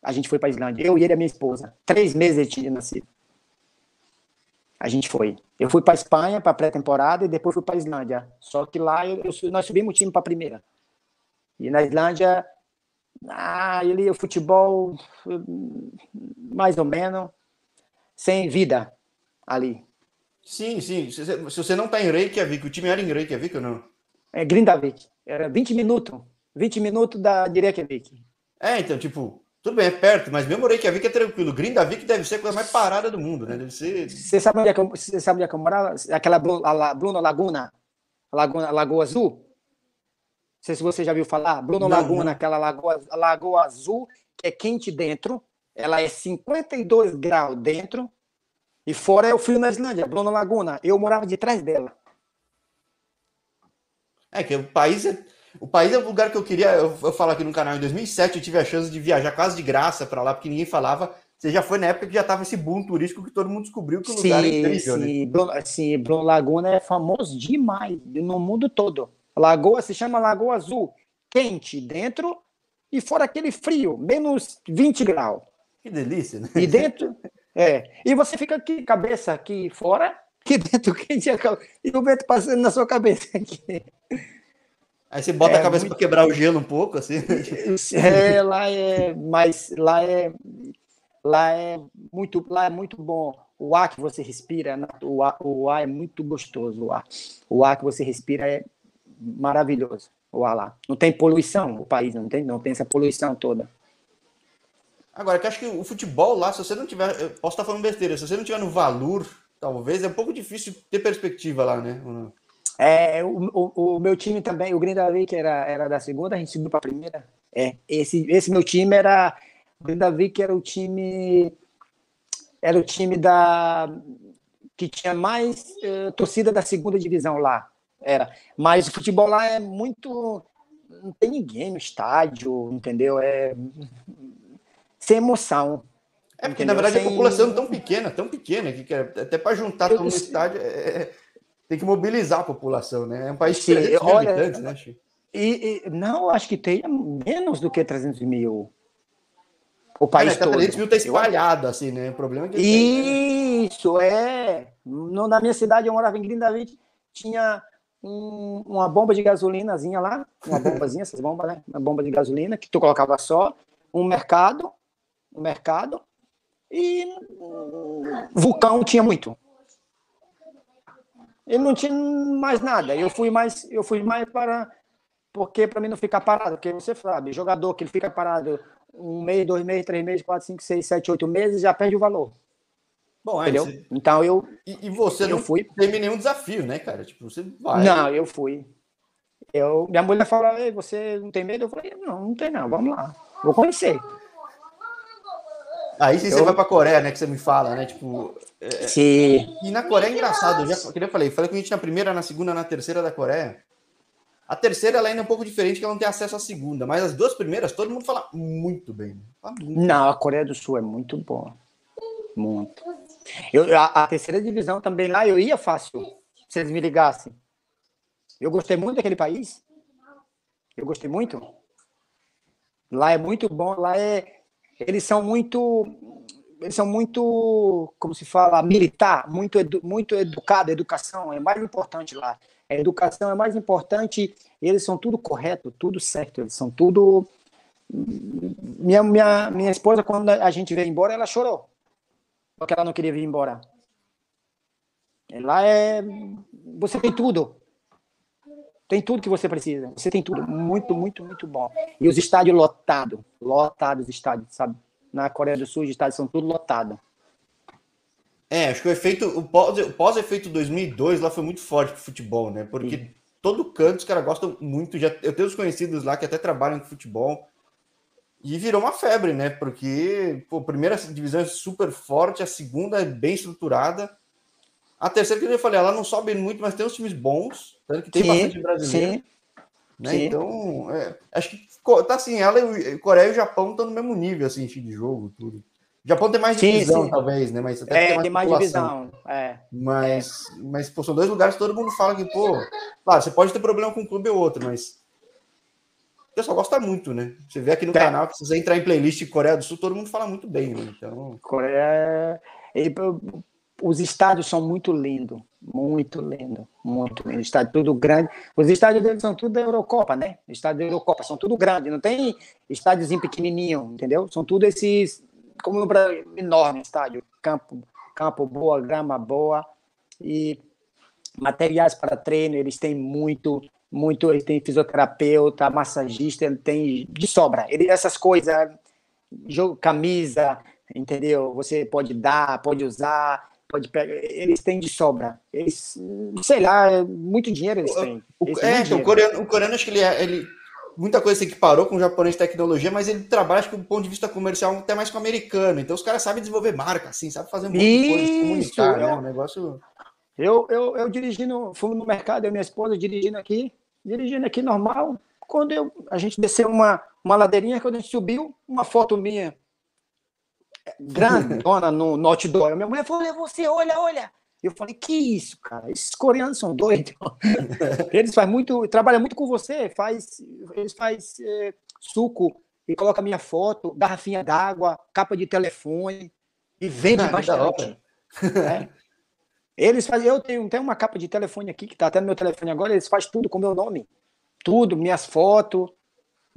A gente foi para Islândia, eu e ele a minha esposa. Três meses ele tinha nascido. A gente foi. Eu fui para Espanha para pré-temporada e depois fui para Islândia. Só que lá eu, eu, nós subimos o time para primeira. E na Islândia, ah, ele o futebol mais ou menos sem vida ali. Sim, sim. Se, se você não está em Reykjavik, o time era em Reykjavik ou não? é, Grindavik. Era 20 minutos. 20 minutos da de Reykjavik. É, então, tipo, tudo bem, é perto, mas mesmo Reykjavik é tranquilo. Grindavik deve ser a coisa mais parada do mundo, né? Deve ser. Você sabe onde é que eu, você sabe onde é que eu morava? Aquela Bruno Laguna, Laguna, Lagoa Azul? Não sei se você já viu falar. Bruno não, Laguna, não. aquela lagoa, lagoa Azul, que é quente dentro. Ela é 52 graus dentro. E fora é o frio na Islândia, Bruno Laguna. Eu morava de trás dela. É que o país é, o país é o lugar que eu queria. Eu, eu falo aqui no canal, em 2007 eu tive a chance de viajar quase de graça para lá, porque ninguém falava. Você já foi na época que já tava esse boom turístico que todo mundo descobriu que o sim, lugar é incrível, sim. Né? Bruno, sim, Bruno Laguna é famoso demais no mundo todo. Lagoa se chama Lagoa Azul, quente dentro e fora aquele frio, menos 20 graus. Que delícia, né? E dentro, é. E você fica aqui, cabeça aqui fora, aqui dentro quente e o vento passando na sua cabeça aqui. Aí você bota é, a cabeça muito... para quebrar o gelo um pouco, assim. É, lá é, mas lá é, lá é muito, lá é muito bom. O ar que você respira, o ar, o ar é muito gostoso. O ar, o ar que você respira é maravilhoso. O ar lá. Não tem poluição, o país não tem, não tem essa poluição toda. Agora, que acho que o futebol lá, se você não tiver, posso estar falando besteira, se você não tiver no valor, talvez é um pouco difícil ter perspectiva lá, né? É, o, o, o, meu time também, o Grindavik era, era da segunda, a gente subiu para a primeira. É, esse, esse meu time era. O Grindavik era o time. Era o time da. que tinha mais uh, torcida da segunda divisão lá. Era. Mas o futebol lá é muito. Não tem ninguém no estádio, entendeu? É. Sem emoção. É porque, entendeu? na verdade, Sem... a população é tão pequena, tão pequena, que até para juntar todo no estádio. É, é tem que mobilizar a população, né? É um país de 300 mil olha, habitantes, né, Chico? E, e, não, acho que tem menos do que 300 mil. O país é, todo. 300 mil está espalhado, assim, né? O problema é que... Isso, tem, né? é. No, na minha cidade, eu morava em Grindavik, tinha um, uma bomba de gasolinazinha lá, uma bombazinha, essas bombas, né? Uma bomba de gasolina, que tu colocava só, um mercado, um mercado, e vulcão tinha muito ele não tinha mais nada. Eu fui mais, eu fui mais para porque para mim não ficar parado, porque você sabe, jogador que ele fica parado um mês, dois meses, três meses, quatro, cinco, seis, sete, oito meses, já perde o valor. Bom, é, entendeu? Você... Então eu e, e você eu não fui. teve nenhum desafio, né, cara? Tipo, você vai. Não, eu fui. Eu, minha mulher falou, Ei, você não tem medo? Eu falei, não, não tem não, vamos lá. Vou conhecer. Aí sim eu... você vai para a Coreia, né? Que você me fala, né? Tipo. É... Sim. E na Coreia é engraçado. Eu já que eu falei, falei com a gente na primeira, na segunda, na terceira da Coreia. A terceira ela ainda é um pouco diferente, que ela não tem acesso à segunda, mas as duas primeiras todo mundo fala muito bem. Fala muito não, a Coreia do Sul é muito boa. Muito. Eu, a, a, terceira divisão também lá eu ia fácil, se eles me ligassem. Eu gostei muito daquele país. Eu gostei muito. Lá é muito bom, lá é. Eles são muito. Eles são muito, como se fala, militar, muito, edu, muito educado, educação é mais importante lá. A educação é mais importante, eles são tudo correto, tudo certo, eles são tudo. Minha, minha, minha esposa, quando a gente veio embora, ela chorou, porque ela não queria vir embora. Lá é. Você tem tudo. Tem tudo que você precisa. Você tem tudo. Muito, muito, muito bom. E os estádios lotados. Lotados os estádios, sabe? Na Coreia do Sul, os estádios são tudo lotados. É, acho que o efeito, o pós-efeito 2002 lá foi muito forte pro futebol, né? Porque Sim. todo canto os caras gostam muito. Já, eu tenho os conhecidos lá que até trabalham com futebol. E virou uma febre, né? Porque pô, a primeira divisão é super forte, a segunda é bem estruturada. A terceira, que eu falei, ela não sobe muito, mas tem uns times bons, tanto que tem sim, bastante brasileiro. Sim. Né? Sim. Então, é, acho que tá assim, ela e Coreia e o Japão estão no mesmo nível, assim, de jogo, tudo. O Japão tem mais divisão, sim, talvez, né? Mas até é, tem mais, tem mais divisão. É. Mas, é. mas pô, são dois lugares que todo mundo fala que, pô, claro, você pode ter problema com um clube ou outro, mas o pessoal gosta muito, né? Você vê aqui no é. canal você entrar em playlist Coreia do Sul, todo mundo fala muito bem, né? Então. Coreia. E, os estádios são muito lindos, muito lindo, muito lindo. Estádio tudo grande. Os estádios deles são tudo da Eurocopa, né? Estádio da Eurocopa são tudo grande, não tem estádiozinho pequenininho, entendeu? São tudo esses como Brasil, enorme estádio, campo, campo boa, grama boa e materiais para treino, eles têm muito, muito, eles têm fisioterapeuta, massagista, tem de sobra. Ele, essas coisas, jogo, camisa, entendeu? Você pode dar, pode usar, pode pegar, eles têm de sobra. Eles, sei lá, muito dinheiro eles têm. Eles é, então, o coreano, o coreano acho que ele, é, ele muita coisa se equiparou com o japonês de tecnologia, mas ele trabalha, acho que do ponto de vista comercial, até mais com o americano. Então os caras sabem desenvolver marca, assim, sabe fazer um monte de coisa, comunicar, né? Um negócio. Eu, eu, eu dirigindo, fui no mercado, eu e minha esposa dirigindo aqui, dirigindo aqui normal. Quando eu, a gente desceu uma, uma ladeirinha, quando a gente subiu, uma foto minha grande, dona no, no outdoor. Minha mulher falou: é você, olha, olha. Eu falei, que isso, cara? Esses coreanos são doidos. eles fazem muito, trabalham muito com você, faz, eles fazem é, suco e coloca minha foto, garrafinha d'água, capa de telefone e vende ah, bastante. É. Eles fazem, eu tenho, tenho uma capa de telefone aqui que está até no meu telefone agora, eles fazem tudo com meu nome. Tudo, minhas fotos,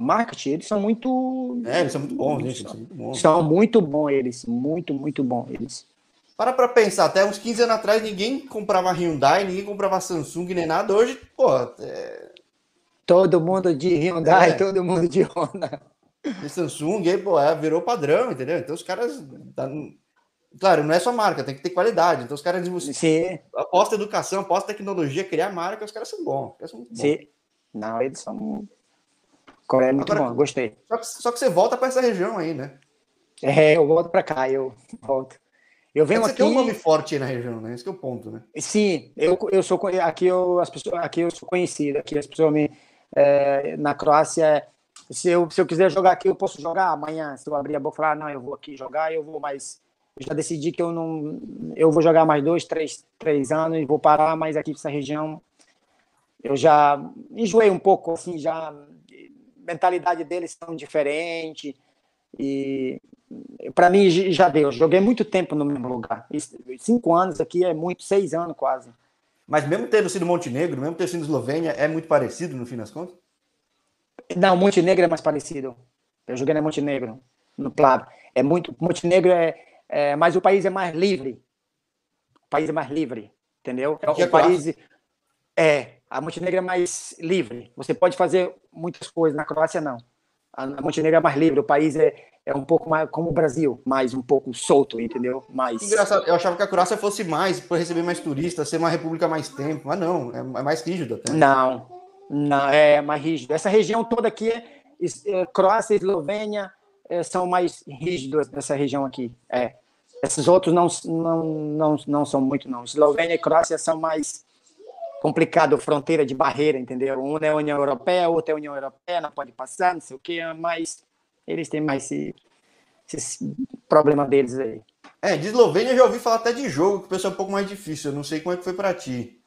marketing, eles são muito. É, eles são muito bons, gente. São muito bons. São muito bons eles, muito, muito bons eles. Para pra pensar, até uns 15 anos atrás ninguém comprava Hyundai, ninguém comprava Samsung nem nada. Hoje, pô. É... Todo mundo de Hyundai, é. todo mundo de Honda. E Samsung, aí, pô, é, virou padrão, entendeu? Então os caras. Claro, não é só marca, tem que ter qualidade. Então os caras Sim. aposta educação, aposta tecnologia, criar marca, os caras são bons. Caras são bons. Sim. Não, eles são. Coreia é muito Agora, bom, gostei. Só que, só que você volta para essa região aí, né? É, eu volto para cá, eu volto. Eu venho é você aqui. Tem um nome forte na região, né? Esse é o ponto, né? Sim, eu, eu sou aqui eu as pessoas aqui eu sou conhecido, aqui as pessoas me é, na Croácia se eu, se eu quiser jogar aqui eu posso jogar amanhã se eu abrir a boca e falar não eu vou aqui jogar eu vou mas eu já decidi que eu não eu vou jogar mais dois três três anos e vou parar mais aqui nessa região eu já enjoei um pouco assim já mentalidade deles são diferente e para mim já deu. Joguei muito tempo no mesmo lugar. Cinco anos aqui é muito, seis anos quase. Mas mesmo tendo sido Montenegro, mesmo tendo sido Eslovênia, é muito parecido no fim das contas? Não, Montenegro é mais parecido. Eu joguei na Montenegro, no Plab. É muito. Montenegro é, é. Mas o país é mais livre. O país é mais livre, entendeu? É, o país. É. A Montenegro é mais livre. Você pode fazer muitas coisas. Na Croácia, não. A Montenegro é mais livre. O país é, é um pouco mais como o Brasil, mais um pouco solto, entendeu? Mais. Engraçado, eu achava que a Croácia fosse mais, para receber mais turistas, ser uma república mais tempo, mas não, é, é mais rígido até. Não, não, é mais rígido. Essa região toda aqui, é, é, Croácia e Eslovênia, é, são mais rígidos nessa região aqui. É. Esses outros não, não, não, não são muito, não. Eslovênia e Croácia são mais complicado, fronteira de barreira, entendeu? Um é a União Europeia, outro é a União Europeia, não pode passar, não sei o quê, mas eles têm mais esse, esse problema deles aí. É, de Eslovênia eu já ouvi falar até de jogo, que o pessoal é um pouco mais difícil. Eu não sei como é que foi para ti.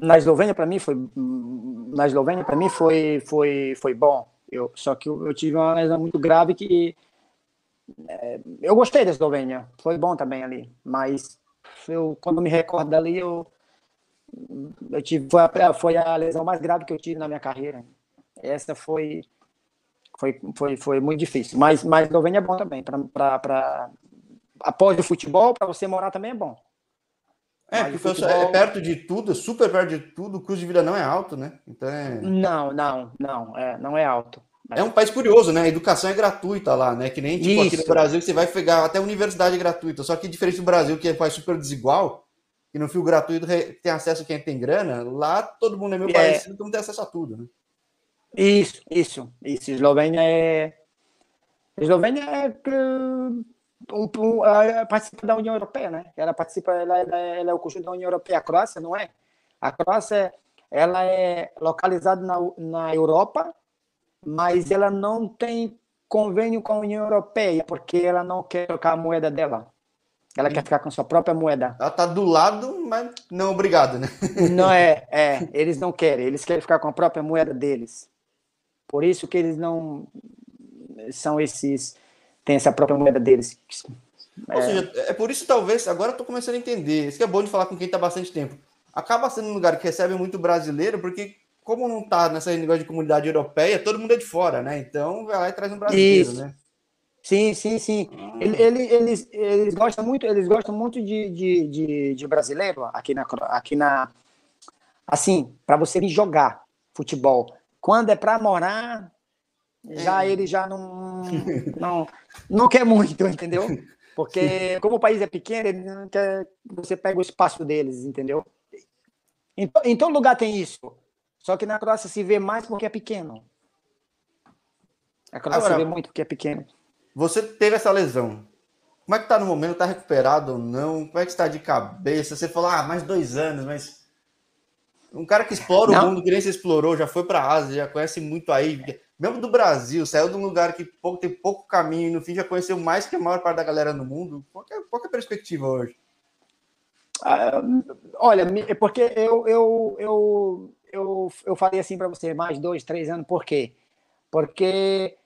Na Eslovênia para mim foi na Eslovênia para mim foi foi foi bom. Eu só que eu, eu tive uma lesão muito grave que é, eu gostei da Eslovênia, foi bom também ali, mas eu quando me recordo dali eu eu tive foi a, foi a lesão mais grave que eu tive na minha carreira. Essa foi foi, foi, foi muito difícil. Mas, mas Eslovênia é bom também. Para após o futebol, para você morar também é bom. É, mas porque futebol... é perto de tudo, super perto de tudo, o custo de vida não é alto, né? Então é... Não, não, não, é, não é alto. É um país curioso, né? A educação é gratuita lá, né? Que nem tipo, aqui no Brasil que você vai pegar até a universidade gratuita. Só que diferente do Brasil, que é um país super desigual, e no fio gratuito tem acesso a quem tem grana, lá todo mundo é meio é. parecido, todo mundo tem acesso a tudo, né? Isso, isso, isso. Eslovênia é. Eslovênia é. Um, um, participa da União Europeia, né? Ela participa, ela, ela, ela é o conjunto da União Europeia. A Croácia não é. A Croácia ela é localizada na, na Europa, mas ela não tem convênio com a União Europeia, porque ela não quer trocar a moeda dela. Ela quer ficar com sua própria moeda. Ela tá do lado, mas não obrigado, né? Não é, é. Eles não querem. Eles querem ficar com a própria moeda deles. Por isso que eles não são esses têm essa própria moeda deles. Ou é... seja, é por isso talvez agora eu tô começando a entender. Isso que é bom de falar com quem está bastante tempo. Acaba sendo um lugar que recebe muito brasileiro, porque como não está nessa negócio de comunidade europeia, todo mundo é de fora, né? Então vai lá e traz um brasileiro, isso. né? Sim, sim, sim. Ah. Ele, ele, eles, eles gostam muito, eles gostam muito de, de, de, de brasileiro aqui na, aqui na assim, para você vir jogar futebol. Quando é para morar, já é. ele já não, não, não quer muito, entendeu? Porque como o país é pequeno, ele não quer você pega o espaço deles, entendeu? Em, em todo lugar tem isso. Só que na Croácia se vê mais porque é pequeno. A Croácia Agora, se vê muito porque é pequeno. Você teve essa lesão. Como é que tá no momento? Tá recuperado ou não? Como é que está de cabeça? Você falou, ah, mais dois anos, mas um cara que explora não. o mundo que nem você explorou, já foi para a Ásia, já conhece muito aí. Mesmo do Brasil, saiu de um lugar que pouco, tem pouco caminho e no fim já conheceu mais que a maior parte da galera no mundo. Qual é, qual é a perspectiva hoje? Ah, olha, é porque eu, eu, eu, eu, eu falei assim para você, mais dois, três anos, por quê? Porque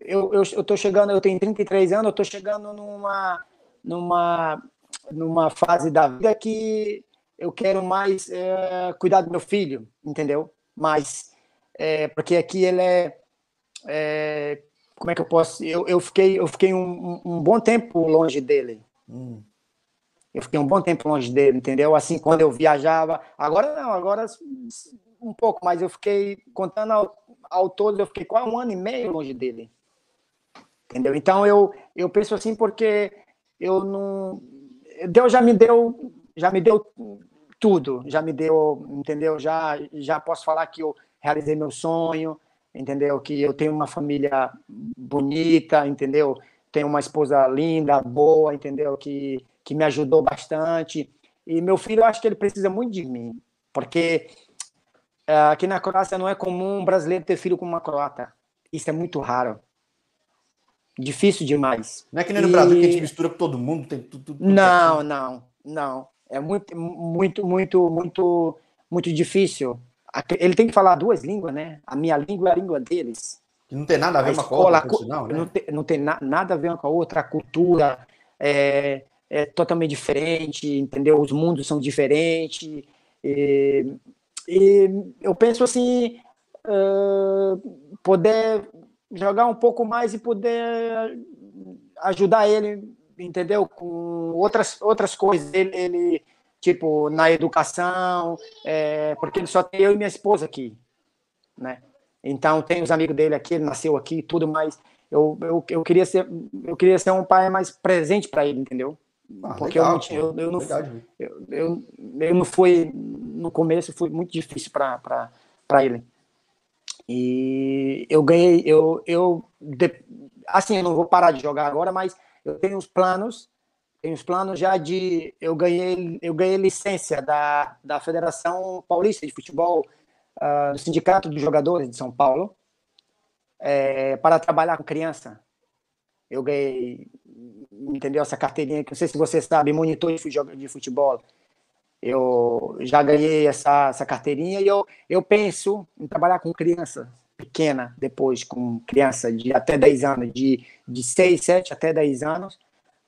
eu, eu, eu tô chegando, eu tenho 33 anos, eu tô chegando numa, numa, numa fase da vida que eu quero mais é, cuidar do meu filho, entendeu? Mas, é, porque aqui ele é, é, como é que eu posso, eu, eu fiquei, eu fiquei um, um bom tempo longe dele. Hum. Eu fiquei um bom tempo longe dele, entendeu? Assim, quando eu viajava, agora não, agora um pouco, mas eu fiquei, contando ao, ao todo, eu fiquei quase um ano e meio longe dele. Entendeu? Então eu, eu penso assim porque eu não. Deus já me deu já me deu tudo, já me deu, entendeu? Já, já posso falar que eu realizei meu sonho, entendeu? Que eu tenho uma família bonita, entendeu? Tenho uma esposa linda, boa, entendeu? Que, que me ajudou bastante. E meu filho, eu acho que ele precisa muito de mim, porque uh, aqui na Croácia não é comum um brasileiro ter filho com uma croata. Isso é muito raro. Difícil demais. Não é que nem no e... Brasil que a gente mistura com todo mundo, tem tudo. tudo não, não, não. É muito, muito, muito, muito, muito difícil. Ele tem que falar duas línguas, né? A minha língua é a língua deles. Que não tem nada a ver a uma escola, com a outra, sinal, né? Não tem, não tem na, nada a ver com a outra. A cultura é, é totalmente diferente, entendeu? Os mundos são diferentes. E, e eu penso assim, uh, poder jogar um pouco mais e poder ajudar ele entendeu? Com outras, outras coisas. Ele, ele tipo, na educação, é, porque ele só tem eu e minha esposa aqui, né? Então, tem os amigos dele aqui, ele nasceu aqui tudo, mas eu, eu, eu, queria, ser, eu queria ser um pai mais presente para ele, entendeu? Ah, porque legal, eu, eu, eu, não, eu, eu, eu não fui, no começo, foi muito difícil para ele. E eu ganhei, eu, eu, assim, eu não vou parar de jogar agora, mas eu tenho os planos Tenho os planos já de. Eu ganhei, eu ganhei licença da, da Federação Paulista de Futebol, uh, do Sindicato dos Jogadores de São Paulo, é, para trabalhar com criança. Eu ganhei, entendeu? Essa carteirinha que não sei se você sabe, monitor de futebol. Eu já ganhei essa, essa carteirinha e eu, eu penso em trabalhar com criança pequena depois, com criança de até 10 anos, de, de 6, 7 até 10 anos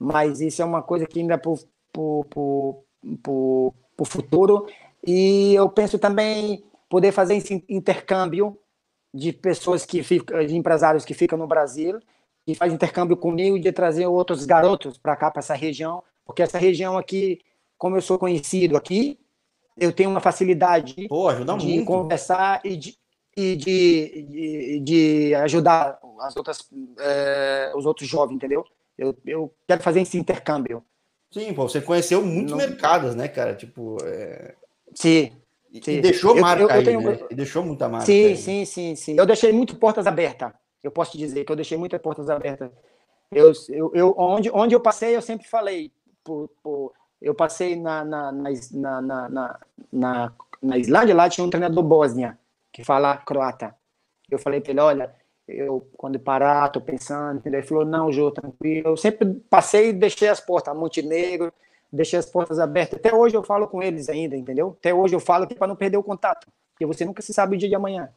mas isso é uma coisa que ainda é para o futuro. E eu penso também poder fazer esse intercâmbio de pessoas que ficam, de empresários que ficam no Brasil, e faz intercâmbio comigo de trazer outros garotos para cá, para essa região, porque essa região aqui, como eu sou conhecido aqui, eu tenho uma facilidade Pô, de muito. conversar e de, e de, de, de ajudar as outras, é, os outros jovens, entendeu? Eu, eu quero fazer esse intercâmbio. Sim, pô, você conheceu muitos Não... mercados, né, cara? Tipo. É... Sim. E, sim. deixou marca eu, eu, eu tenho... aí, né? E deixou muita marca. Sim, aí. sim, sim, sim. Eu deixei muito portas abertas. Eu posso te dizer que eu deixei muitas portas abertas. Eu, eu, eu, onde, onde eu passei, eu sempre falei. Por, por, eu passei na, na, na, na, na, na, na Islândia, lá tinha um treinador bósnia, que fala croata. Eu falei para ele: olha, eu, quando parar, tô pensando, entendeu? Ele falou, não, Jô, tranquilo. Eu sempre passei e deixei as portas, Montenegro, deixei as portas abertas. Até hoje eu falo com eles ainda, entendeu? Até hoje eu falo que para não perder o contato, porque você nunca se sabe o dia de amanhã.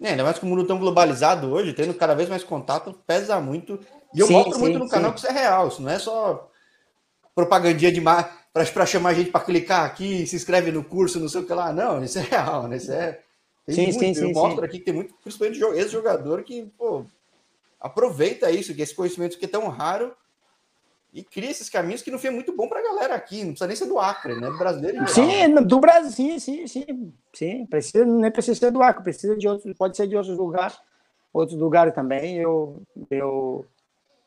É, ainda mais com o mundo tão globalizado hoje, tendo cada vez mais contato, pesa muito. E eu sim, mostro sim, muito no sim. canal que isso é real, isso não é só propagandinha de para chamar a gente para clicar aqui, se inscreve no curso, não sei o que lá. Não, isso é real, né? Isso é tem sim, muito, sim, sim, eu mostro aqui que tem muito, principalmente esse jogador que pô, aproveita isso, que esse conhecimento que é tão raro e cria esses caminhos que não foi muito bom para a galera aqui, não precisa nem ser do Acre, né? Do brasileiro. Sim, do Brasil, sim, sim, sim, sim. Precisa, nem precisa ser do Acre, precisa de outros, pode ser de outros lugares, outros lugares também. Eu, eu,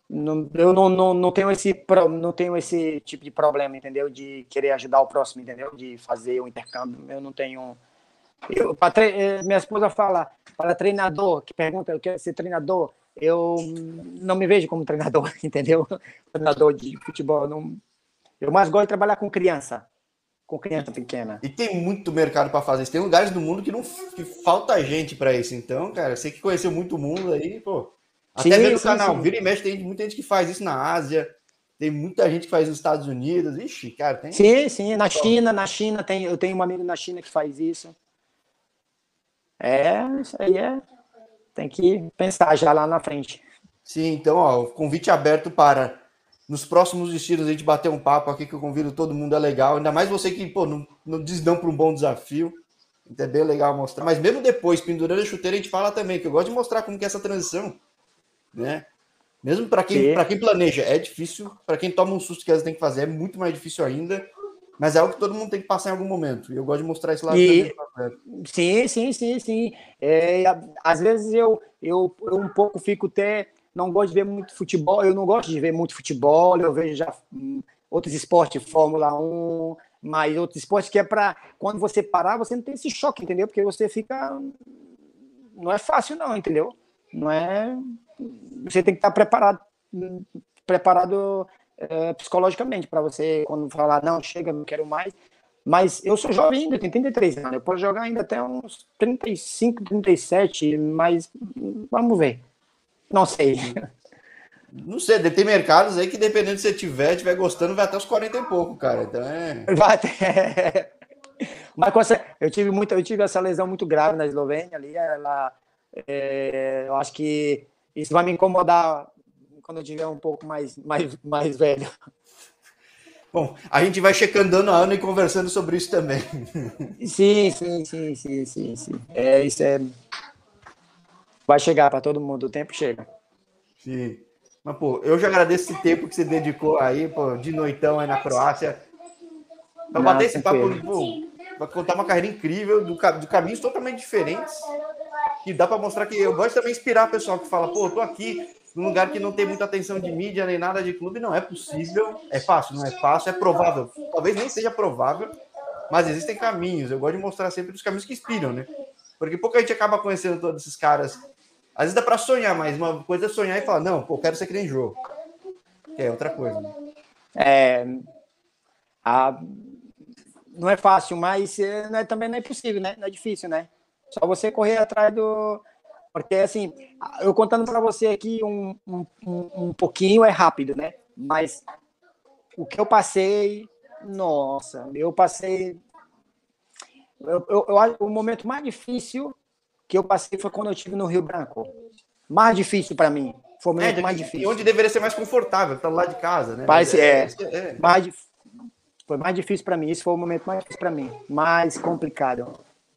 não, eu não, não, não tenho esse não tenho esse tipo de problema, entendeu? De querer ajudar o próximo, entendeu? De fazer o intercâmbio. Eu não tenho eu, tre... Eh, minha esposa fala para treinador, que pergunta, eu quero ser treinador, eu não me vejo como treinador, entendeu? Treinador de futebol. Não... Eu mais gosto de trabalhar com criança, com criança pequena. E tem muito mercado para fazer. Tem lugares do mundo que não que falta gente para isso. Então, cara, você que conheceu muito mundo aí, pô. Até sim, no canal, sim. vira e mexe, tem muita gente que faz isso na Ásia, tem muita gente que faz nos Estados Unidos. Ixi, cara, tem. Sim, sim, na China, na China tem, eu tenho um amigo na China que faz isso. É, isso aí é. Tem que pensar já lá na frente. Sim, então, ó, convite aberto para nos próximos estilos a gente bater um papo aqui que eu convido todo mundo, é legal. Ainda mais você que, pô, não, não diz não para um bom desafio. Então é bem legal mostrar. Mas mesmo depois, pendurando a chuteira, a gente fala também, que eu gosto de mostrar como que é essa transição, né? Mesmo para quem, quem planeja, é difícil. Para quem toma um susto que às vezes tem que fazer, é muito mais difícil ainda. Mas é algo que todo mundo tem que passar em algum momento. E eu gosto de mostrar isso lá. E... Sim, sim, sim, sim. É, às vezes eu, eu, eu um pouco fico até. Não gosto de ver muito futebol. Eu não gosto de ver muito futebol. Eu vejo já hum, outros esportes, Fórmula 1, mas outros esportes que é para. Quando você parar, você não tem esse choque, entendeu? Porque você fica. Não é fácil, não, entendeu? Não é. Você tem que estar preparado. Preparado é, psicologicamente, para você, quando falar, não, chega, não quero mais. Mas eu sou jovem ainda, tenho 33 anos, eu posso jogar ainda até uns 35, 37, mas vamos ver. Não sei. Não sei, tem mercados aí que dependendo se você tiver, tiver gostando, vai até os 40 e pouco, cara. Então é. Vai até. Mas eu tive muito, eu tive essa lesão muito grave na Eslovênia ali, ela, é, eu acho que isso vai me incomodar quando eu tiver um pouco mais, mais, mais velho. Bom, a gente vai checando ano a ano e conversando sobre isso também. Sim, sim, sim, sim, sim, sim. É, isso é. Vai chegar para todo mundo, o tempo chega. Sim. Mas, pô, eu já agradeço esse tempo que você dedicou aí, pô, de noitão aí na Croácia. Pra bater esse papo, pô, pra contar uma carreira incrível, do, de caminhos totalmente diferentes. E dá para mostrar que eu gosto também inspirar o pessoal que fala, pô, tô aqui, num lugar que não tem muita atenção de mídia nem nada de clube, não é possível. É fácil, não é fácil, é provável. Talvez nem seja provável, mas existem caminhos. Eu gosto de mostrar sempre os caminhos que inspiram, né? Porque pouca gente acaba conhecendo todos esses caras. Às vezes dá para sonhar, mas uma coisa é sonhar e falar, não, pô, quero ser que nem jogo. Que é outra coisa. Né? É, a, não é fácil, mas é, não é, também não é possível, né? Não é difícil, né? Só você correr atrás do. Porque, assim, eu contando para você aqui um, um, um, pouquinho é rápido, né? Mas o que eu passei, nossa, eu passei. Eu, eu, eu, o momento mais difícil que eu passei foi quando eu estive no Rio Branco. Mais difícil para mim. Foi o momento é, mais difícil. E onde deveria ser mais confortável, tá lá de casa, né? Parece, é, é, é. Mais, foi mais difícil para mim. Isso foi o momento mais difícil para mim. Mais complicado.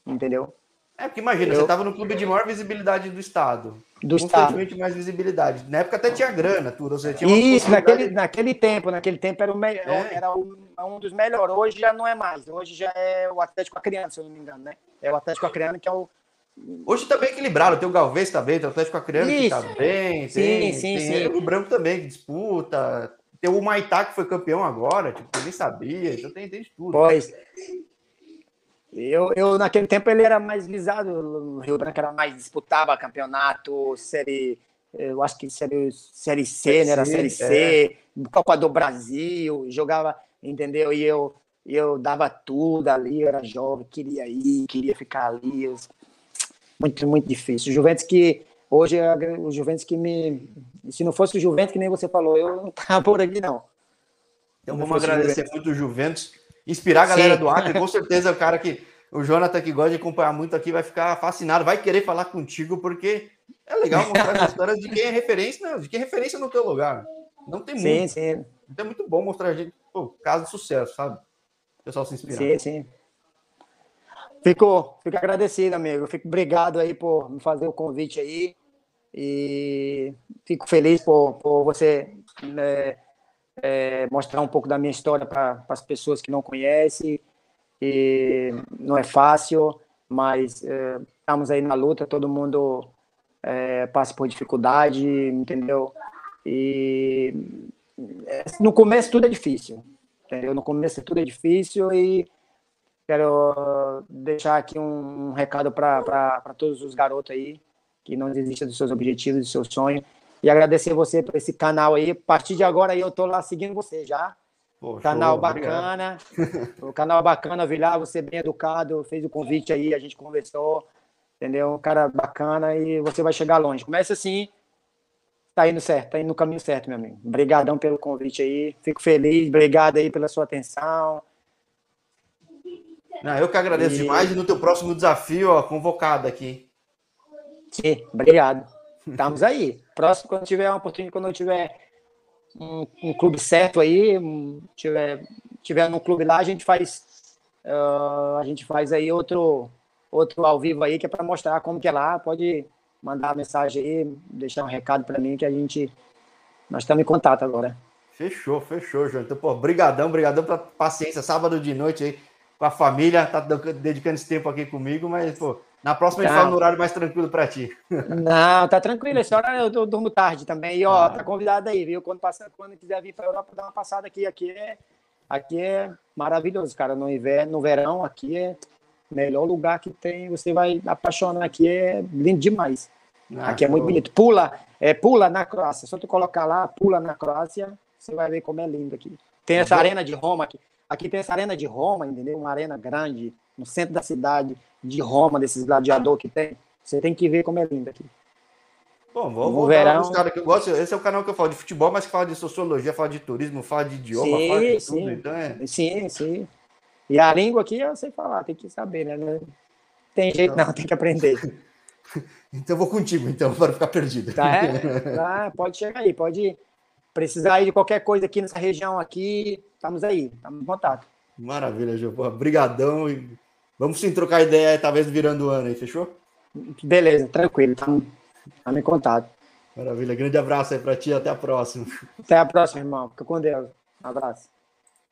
Entendeu? É, porque imagina, eu... você estava no clube de maior visibilidade do estado. Do estado. mais visibilidade. Na época até tinha grana, tudo. Você tinha Isso, naquele, naquele tempo, naquele tempo era, o melhor, é. era um, um dos melhores. Hoje já não é mais. Hoje já é o Atlético Acreano, se eu não me engano, né? É o Atlético Acreano que é o. Hoje tá bem equilibrado. Tem o Galvez também, tem o Atlético Acreano Isso. que tá bem. Sim, tem, sim, tem sim. o Branco também que disputa. Tem o Maitá que foi campeão agora, tipo, eu nem sabia. Então tem, tem tudo. Pois. Eu, eu, naquele tempo, ele era mais visado, o Rio Branco era mais, disputava campeonato, série, eu acho que série, série C, né? Era série C, é. Copa do Brasil, jogava, entendeu? E eu, eu dava tudo ali, eu era jovem, queria ir, queria ficar ali. Eu... Muito, muito difícil. O Juventus que, hoje, é o Juventus que me, se não fosse o Juventus, que nem você falou, eu não tava por aqui, não. Então vamos agradecer muito o Juventus inspirar a galera Sim. do Acre, com certeza o cara que o Jonathan que gosta de acompanhar muito aqui vai ficar fascinado, vai querer falar contigo porque é legal mostrar as histórias de quem é referência, não, de quem é referência no teu lugar. Não tem sim, muito. Sim. Então é muito bom mostrar a gente, pô, caso de sucesso, sabe? O pessoal se inspirar. Sim, sim. Fico, fico agradecido, amigo. Fico obrigado aí por me fazer o convite aí. E fico feliz por, por você né, é, mostrar um pouco da minha história para as pessoas que não conhecem. E não é fácil, mas é, estamos aí na luta, todo mundo é, passa por dificuldade, entendeu? E no começo tudo é difícil, entendeu? No começo tudo é difícil e quero deixar aqui um, um recado para todos os garotos aí que não desistam dos seus objetivos, dos seus sonhos e agradecer você por esse canal aí. A partir de agora aí eu tô lá seguindo você já. Pô, canal bacana. o canal bacana, Vilar, você bem educado, fez o convite aí, a gente conversou, entendeu? Um cara bacana e você vai chegar longe. Começa assim, tá indo certo, tá indo no caminho certo, meu amigo. Obrigadão pelo convite aí. Fico feliz, obrigado aí pela sua atenção. Não, eu que agradeço e... demais e no teu próximo desafio, ó, convocado aqui. Sim, obrigado. Estamos aí. Próximo, quando tiver uma oportunidade, quando eu tiver um, um clube certo aí, um, tiver, tiver num clube lá, a gente faz uh, a gente faz aí outro outro ao vivo aí que é para mostrar como que é lá. Pode mandar mensagem aí, deixar um recado para mim que a gente nós estamos em contato agora. Fechou, fechou, João. Então, pô, brigadão, brigadão pela paciência. Sábado de noite aí com a família, tá dedicando esse tempo aqui comigo, mas, pô, na próxima tá. a gente fala no horário mais tranquilo para ti. Não, tá tranquilo. Essa hora eu, eu durmo tarde também. E, ó, ah. tá convidado aí, viu? Quando, passa, quando quiser vir para a Europa, dar uma passada aqui. Aqui é, aqui é maravilhoso, cara. No inverno, no verão, aqui é o melhor lugar que tem. Você vai apaixonar aqui. É lindo demais. Ah, aqui é muito bonito. Pula, é, pula na Croácia. Só tu colocar lá, pula na Croácia, você vai ver como é lindo aqui. Tem essa arena de Roma aqui. Aqui tem essa arena de Roma, entendeu? Uma arena grande no centro da cidade de Roma, desses gladiadores que tem. Você tem que ver como é lindo aqui. Bom, vou, vou verão... que eu gosto. Esse é o canal que eu falo de futebol, mas que fala de sociologia, fala de turismo, fala de idioma, sim, fala de sim. tudo. Então é... Sim, sim. E a língua aqui eu sei falar, tem que saber, né? Tem jeito então... não, tem que aprender. então eu vou contigo, então, para ficar perdido. Tá, é? tá, pode chegar aí, pode precisar aí de qualquer coisa aqui nessa região aqui, estamos aí, estamos em contato. Maravilha, Gil. Obrigadão e Vamos sim trocar ideia, talvez virando o ano aí, fechou? Beleza, tranquilo. Estamos em contato. Maravilha. Grande abraço aí para ti. Até a próxima. Até a próxima, irmão. Fica com Deus. Um abraço.